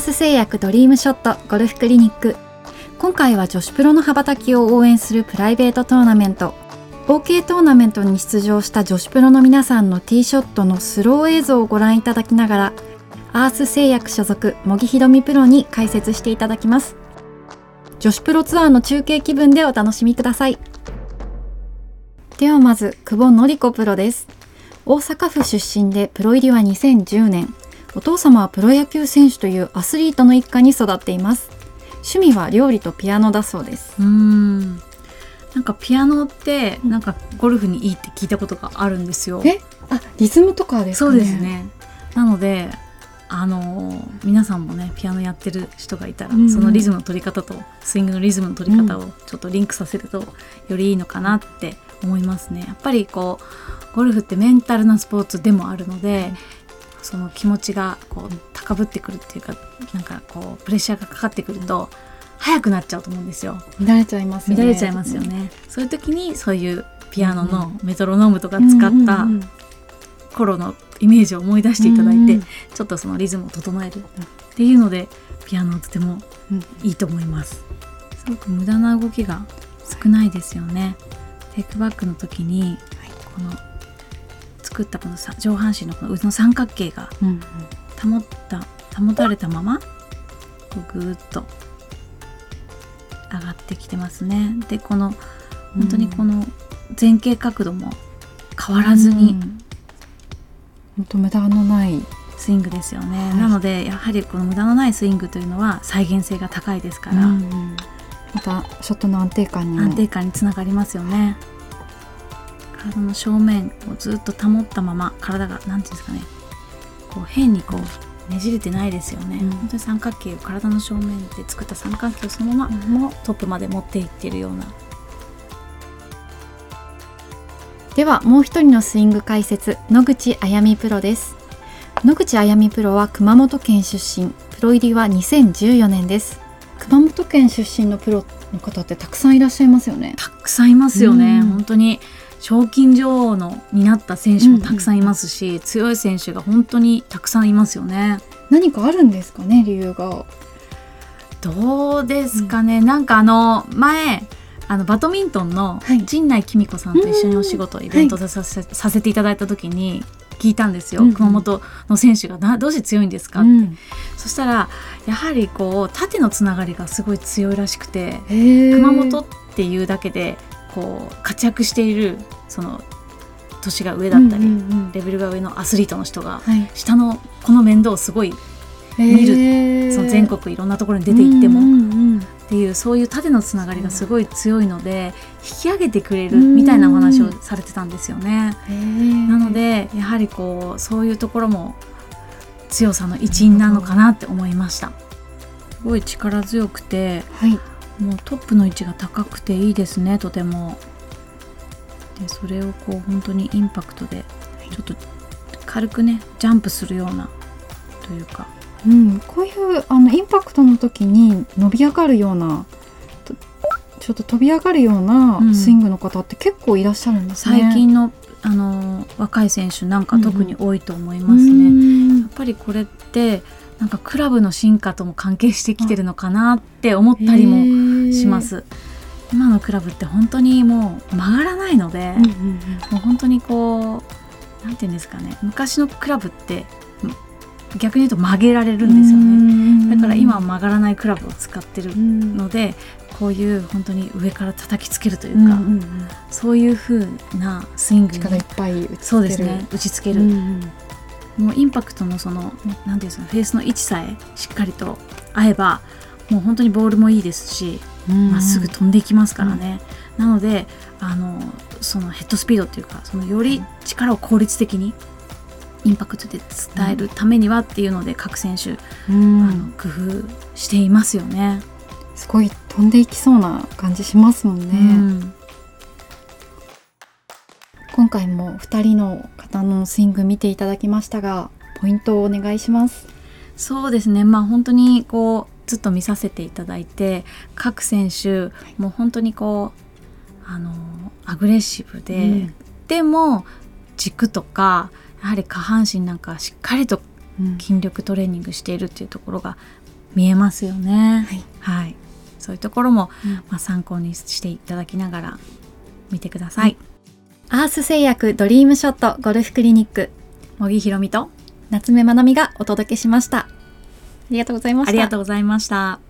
ース製薬ドリームショットゴルフクリニック。今回は女子プロの羽ばたきを応援するプライベートトーナメント。OK トーナメントに出場した女子プロの皆さんのティーショットのスロー映像をご覧いただきながらアース製薬所属茂木ひろみプロに解説していただきます。女子プロツアーの中継気分でお楽しみください。ではまず久保典子プロです。大阪府出身でプロ入りは2010年。お父様はプロ野球選手というアスリートの一家に育っています趣味は料理とピアノだそうですうんなんかピアノってなんかゴルフにいいって聞いたことがあるんですよ。え？あリズムとかですかね。そうですね。なのであの皆さんもねピアノやってる人がいたら、うんそのリズムの取り方とスイングのリズムの取り方をちょっとリンクさせるとよりいいのかなって思いますね。やっぱりこうゴルフってメンタルなスポーツでもあるので、その気持ちがこう高ぶってくるっていうかなんかこうプレッシャーがかかってくると早くなっちゃうと思うんですよ。乱れちゃいますよね。乱れちゃいますよね。そういう時にそういうピアノのメトロノームとか使った頃のイメージを思い出していただいて、ちょっとそのリズムを整えるっていうのでピアノとてもいいと思います。すごく無駄な動きが少ないですよね。テイクバックの時にこの作ったこの上半身のこの腕の三角形が保った保たれたままぐーっと上がってきてますね。でこの本当にこの前傾角度も変わらずに、本当無駄のない。スイングですよね、はい、なのでやはりこの無駄のないスイングというのは再現性が高いですから、うんうん、またショットの安定感に安定感につながりますよね体の正面をずっと保ったまま体が何ていうんですかねこう変にこうねじれてないですよね、うん、本当に三角形を体の正面で作った三角形をそのままトップまで持っていってるような。ではもう一人のスイング解説野口あやみプロです。野口あやみプロは熊本県出身。プロ入りは2014年です。熊本県出身のプロの方ってたくさんいらっしゃいますよね。たくさんいますよね、本当に賞金女王のになった選手もたくさんいますし、うんうん、強い選手が本当にたくさんいますよね。何かあるんですかね理由が。どうですかね、うん、なんかあの前あのバドミントンの陣内紀美子さんと一緒にお仕事、イベントでさせ,、させていただいた時に聞いたんですよ、うん、熊本の選手がなどうして強いんですかって、うん、そしたらやはりこう縦のつながりがすごい強いらしくて熊本っていうだけでこう活躍しているその年が上だったり、うんうんうん、レベルが上のアスリートの人が、はい、下のこの面倒をすごい見るその全国いろんなところに出て行っても、うんうんうん、っていうそういう縦のつながりがすごい強いので引き上げてくれるみたいなお話をされてたんですよね。なのでやはりこうそういうところも強さの一因なのかなって思いました。すごい力強くて、はい、もうトップの位置が高くていいですねとても。でそれをこう本当にインパクトでちょっと軽くねジャンプするようなというかうん、こういうあのインパクトの時に伸び上がるようなちょっと飛び上がるようなスイングの方って結構いらっしゃるんですね。最近のあの若い選手なんか特に多いと思いますね。うん、やっぱりこれってなんかクラブの進化とも関係してきてるのかなって思ったりもします。今のクラブって本当にもう曲がらないので、うんうんうん、もう本当にこうなんていうんですかね。昔のクラブって逆に言うと曲げられるんですよね。だから今は曲がらないクラブを使ってるのでこういう本当に上から叩きつけるというか、うんうん、そういう風なスイングに力いっぱいそうですね。打ちつける、うんうん、もうインパクトのその何ていうんですかフェースの位置さえしっかりと合えばもう本当にボールもいいですしま、っすぐ飛んでいきますからね、うん、なのであのそのヘッドスピードっていうかそのより力を効率的にインパクトで伝えるためにはっていうので各選手、うん、あの工夫していますよね。すごい飛んでいきそうな感じしますもんね。うん、今回も2人の方のスイング見ていただきましたがポイントをお願いします。そうですねまあ本当にこうずっと見させていただいて各選手、はい、もう本当にこうあのアグレッシブで、うん、でも軸とかやはり下半身なんかしっかりと筋力トレーニングしているっていうところが見えますよね。はい、はい、そういうところも、うん、まあ、参考にしていただきながら見てください。うん、アース製薬ドリームショットゴルフクリニック。茂木ひろみと夏目まなみがお届けしました。ありがとうございました。ありがとうございました。